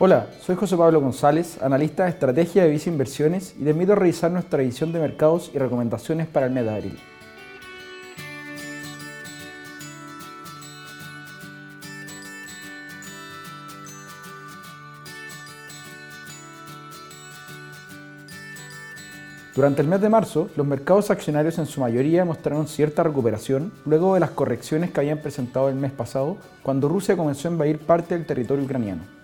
Hola, soy José Pablo González, analista de estrategia de Visa Inversiones y te invito a revisar nuestra edición de mercados y recomendaciones para el mes de abril. Durante el mes de marzo, los mercados accionarios en su mayoría mostraron cierta recuperación luego de las correcciones que habían presentado el mes pasado cuando Rusia comenzó a invadir parte del territorio ucraniano.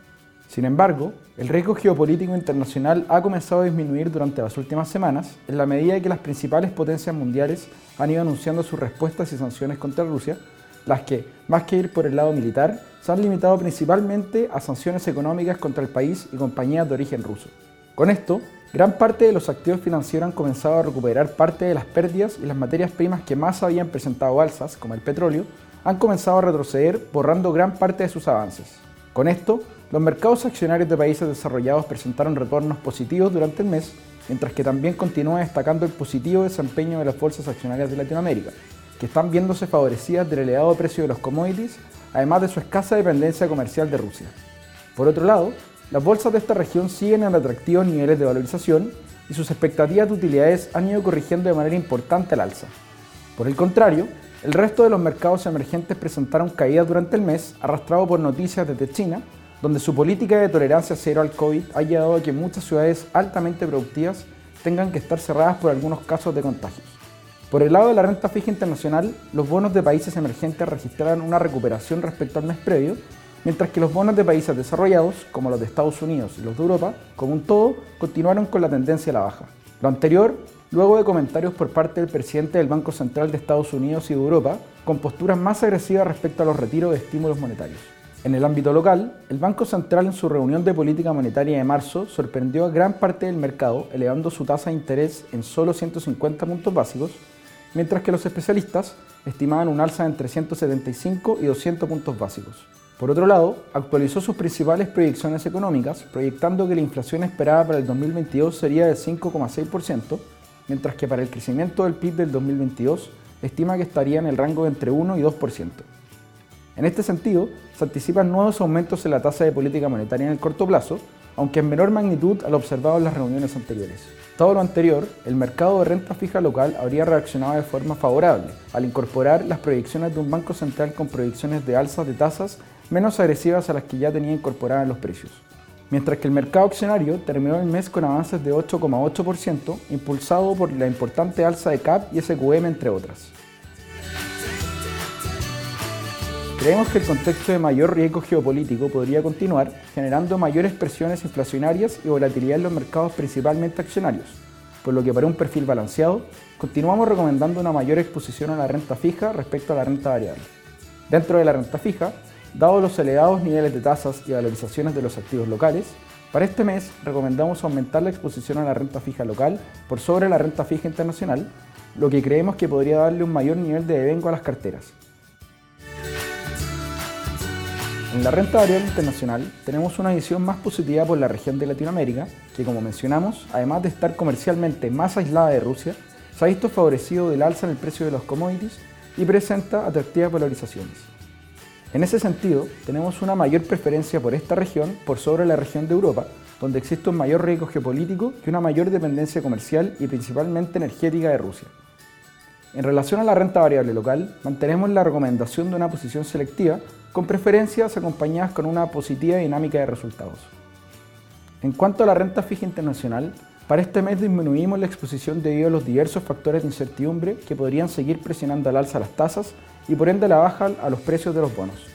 Sin embargo, el riesgo geopolítico internacional ha comenzado a disminuir durante las últimas semanas en la medida que las principales potencias mundiales han ido anunciando sus respuestas y sanciones contra Rusia, las que, más que ir por el lado militar, se han limitado principalmente a sanciones económicas contra el país y compañías de origen ruso. Con esto, gran parte de los activos financieros han comenzado a recuperar parte de las pérdidas y las materias primas que más habían presentado alzas, como el petróleo, han comenzado a retroceder borrando gran parte de sus avances. Con esto, los mercados accionarios de países desarrollados presentaron retornos positivos durante el mes, mientras que también continúa destacando el positivo desempeño de las bolsas accionarias de Latinoamérica, que están viéndose favorecidas del elevado precio de los commodities, además de su escasa dependencia comercial de Rusia. Por otro lado, las bolsas de esta región siguen en atractivos niveles de valorización y sus expectativas de utilidades han ido corrigiendo de manera importante al alza. Por el contrario, el resto de los mercados emergentes presentaron caídas durante el mes, arrastrado por noticias desde China, donde su política de tolerancia cero al COVID ha llevado a que muchas ciudades altamente productivas tengan que estar cerradas por algunos casos de contagios. Por el lado de la renta fija internacional, los bonos de países emergentes registraron una recuperación respecto al mes previo, mientras que los bonos de países desarrollados, como los de Estados Unidos y los de Europa, como un todo, continuaron con la tendencia a la baja. Lo anterior, luego de comentarios por parte del presidente del Banco Central de Estados Unidos y de Europa, con posturas más agresivas respecto a los retiros de estímulos monetarios. En el ámbito local, el Banco Central en su reunión de política monetaria de marzo sorprendió a gran parte del mercado elevando su tasa de interés en solo 150 puntos básicos, mientras que los especialistas estimaban un alza entre 175 y 200 puntos básicos. Por otro lado, actualizó sus principales proyecciones económicas, proyectando que la inflación esperada para el 2022 sería de 5,6%, mientras que para el crecimiento del PIB del 2022 estima que estaría en el rango de entre 1 y 2%. En este sentido, se anticipan nuevos aumentos en la tasa de política monetaria en el corto plazo, aunque en menor magnitud a lo observado en las reuniones anteriores. Todo lo anterior, el mercado de renta fija local habría reaccionado de forma favorable al incorporar las proyecciones de un banco central con proyecciones de alzas de tasas menos agresivas a las que ya tenía incorporadas en los precios. Mientras que el mercado accionario terminó el mes con avances de 8,8%, impulsado por la importante alza de CAP y SQM entre otras. Creemos que el contexto de mayor riesgo geopolítico podría continuar, generando mayores presiones inflacionarias y volatilidad en los mercados principalmente accionarios, por lo que para un perfil balanceado, continuamos recomendando una mayor exposición a la renta fija respecto a la renta variable. Dentro de la renta fija, dado los elevados niveles de tasas y valorizaciones de los activos locales, para este mes recomendamos aumentar la exposición a la renta fija local por sobre la renta fija internacional, lo que creemos que podría darle un mayor nivel de devengo a las carteras. En la renta variable internacional tenemos una visión más positiva por la región de Latinoamérica, que como mencionamos, además de estar comercialmente más aislada de Rusia, se ha visto favorecido del alza en el precio de los commodities y presenta atractivas valorizaciones. En ese sentido, tenemos una mayor preferencia por esta región por sobre la región de Europa, donde existe un mayor riesgo geopolítico y una mayor dependencia comercial y principalmente energética de Rusia. En relación a la renta variable local, mantenemos la recomendación de una posición selectiva, con preferencias acompañadas con una positiva dinámica de resultados. En cuanto a la renta fija internacional, para este mes disminuimos la exposición debido a los diversos factores de incertidumbre que podrían seguir presionando al alza las tasas y por ende la baja a los precios de los bonos.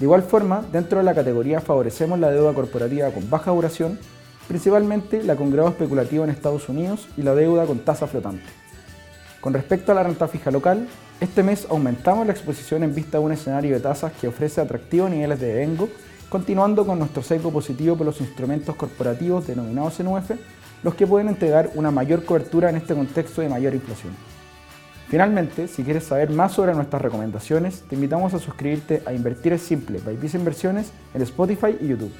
De igual forma, dentro de la categoría favorecemos la deuda corporativa con baja duración, principalmente la con grado especulativo en Estados Unidos y la deuda con tasa flotante. Con respecto a la renta fija local, este mes aumentamos la exposición en vista de un escenario de tasas que ofrece atractivos niveles de devengo, continuando con nuestro sesgo positivo por los instrumentos corporativos denominados en UF, los que pueden entregar una mayor cobertura en este contexto de mayor inflación. Finalmente, si quieres saber más sobre nuestras recomendaciones, te invitamos a suscribirte a Invertir es Simple by Visa Inversiones en Spotify y YouTube.